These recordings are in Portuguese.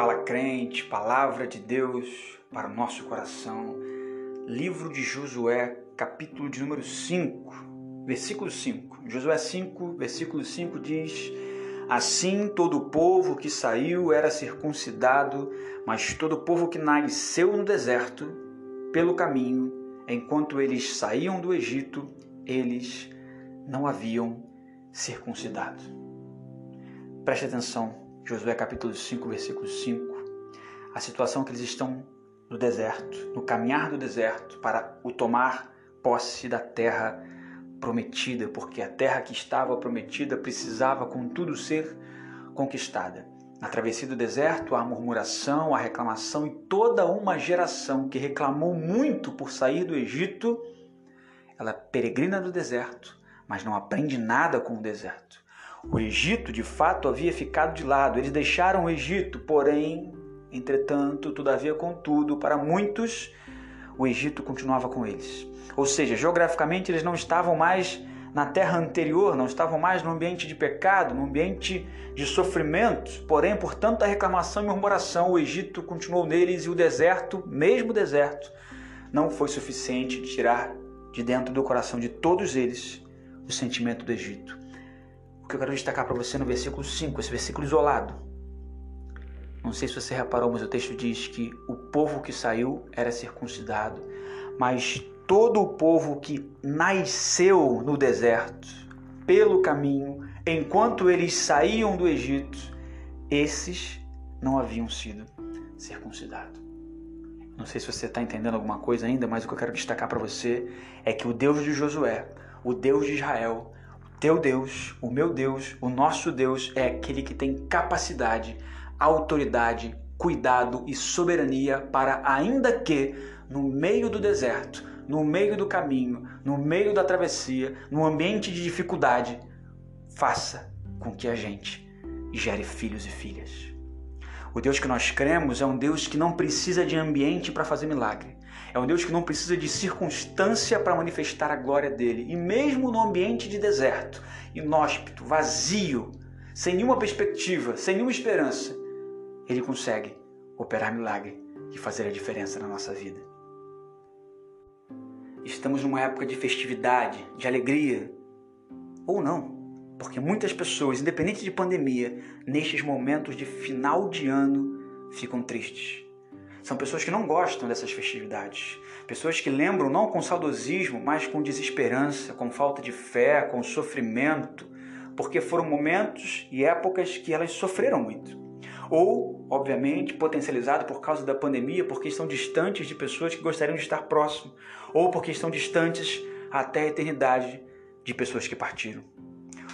Fala crente, palavra de Deus para o nosso coração. Livro de Josué, capítulo de número 5, versículo 5. Josué 5, versículo 5 diz: Assim todo o povo que saiu era circuncidado, mas todo o povo que nasceu no deserto, pelo caminho, enquanto eles saíam do Egito, eles não haviam circuncidado. Preste atenção, Josué capítulo 5, versículo 5, a situação que eles estão no deserto, no caminhar do deserto para o tomar posse da terra prometida, porque a terra que estava prometida precisava, contudo, ser conquistada. Na travessia do deserto, há murmuração, há reclamação e toda uma geração que reclamou muito por sair do Egito, ela peregrina do deserto, mas não aprende nada com o deserto. O Egito, de fato, havia ficado de lado. Eles deixaram o Egito, porém, entretanto, todavia, contudo, para muitos, o Egito continuava com eles. Ou seja, geograficamente eles não estavam mais na terra anterior, não estavam mais no ambiente de pecado, no ambiente de sofrimentos. Porém, por tanta reclamação e murmuração, o Egito continuou neles e o deserto, mesmo o deserto, não foi suficiente de tirar de dentro do coração de todos eles o sentimento do Egito que eu quero destacar para você no versículo 5, esse versículo isolado. Não sei se você reparou, mas o texto diz que o povo que saiu era circuncidado, mas todo o povo que nasceu no deserto, pelo caminho, enquanto eles saíam do Egito, esses não haviam sido circuncidados. Não sei se você está entendendo alguma coisa ainda, mas o que eu quero destacar para você é que o Deus de Josué, o Deus de Israel, teu Deus, o meu Deus, o nosso Deus é aquele que tem capacidade, autoridade, cuidado e soberania para, ainda que no meio do deserto, no meio do caminho, no meio da travessia, no ambiente de dificuldade, faça com que a gente gere filhos e filhas. O Deus que nós cremos é um Deus que não precisa de ambiente para fazer milagre. É um Deus que não precisa de circunstância para manifestar a glória dele. E mesmo no ambiente de deserto, inóspito, vazio, sem nenhuma perspectiva, sem nenhuma esperança, ele consegue operar milagre e fazer a diferença na nossa vida. Estamos numa época de festividade, de alegria, ou não, porque muitas pessoas, independente de pandemia, nestes momentos de final de ano, ficam tristes são pessoas que não gostam dessas festividades. Pessoas que lembram não com saudosismo, mas com desesperança, com falta de fé, com sofrimento, porque foram momentos e épocas que elas sofreram muito. Ou, obviamente, potencializado por causa da pandemia, porque estão distantes de pessoas que gostariam de estar próximo, ou porque estão distantes até a eternidade de pessoas que partiram.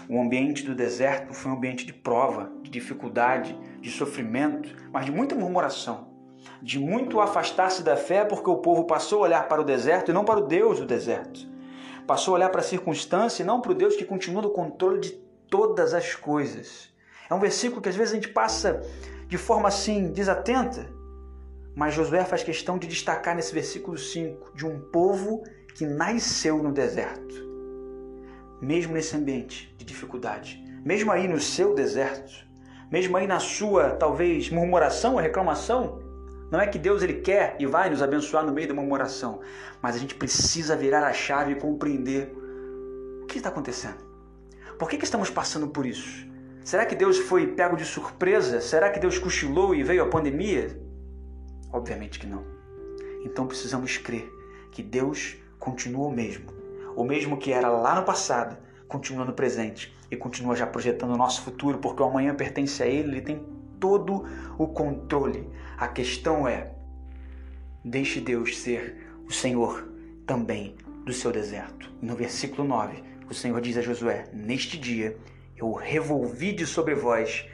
O ambiente do deserto foi um ambiente de prova, de dificuldade, de sofrimento, mas de muita murmuração de muito afastar-se da fé, porque o povo passou a olhar para o deserto e não para o Deus do deserto. Passou a olhar para a circunstância e não para o Deus que continua no controle de todas as coisas. É um versículo que às vezes a gente passa de forma assim desatenta, mas Josué faz questão de destacar nesse versículo 5 de um povo que nasceu no deserto. Mesmo nesse ambiente de dificuldade, mesmo aí no seu deserto, mesmo aí na sua talvez murmuração ou reclamação, não é que Deus ele quer e vai nos abençoar no meio de uma oração, mas a gente precisa virar a chave e compreender o que está acontecendo. Por que, que estamos passando por isso? Será que Deus foi pego de surpresa? Será que Deus cochilou e veio a pandemia? Obviamente que não. Então precisamos crer que Deus continua o mesmo. O mesmo que era lá no passado, continua no presente e continua já projetando o nosso futuro, porque o amanhã pertence a Ele, Ele tem todo o controle. A questão é: deixe Deus ser o Senhor também do seu deserto. no versículo 9, o Senhor diz a Josué: Neste dia eu revolvi de sobre vós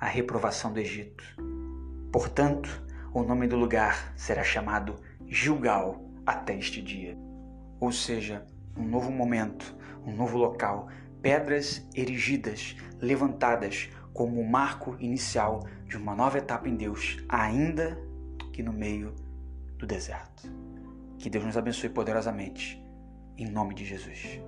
a reprovação do Egito. Portanto, o nome do lugar será chamado Gilgal até este dia. Ou seja, um novo momento, um novo local, pedras erigidas, levantadas como o marco inicial de uma nova etapa em Deus, ainda que no meio do deserto. Que Deus nos abençoe poderosamente, em nome de Jesus.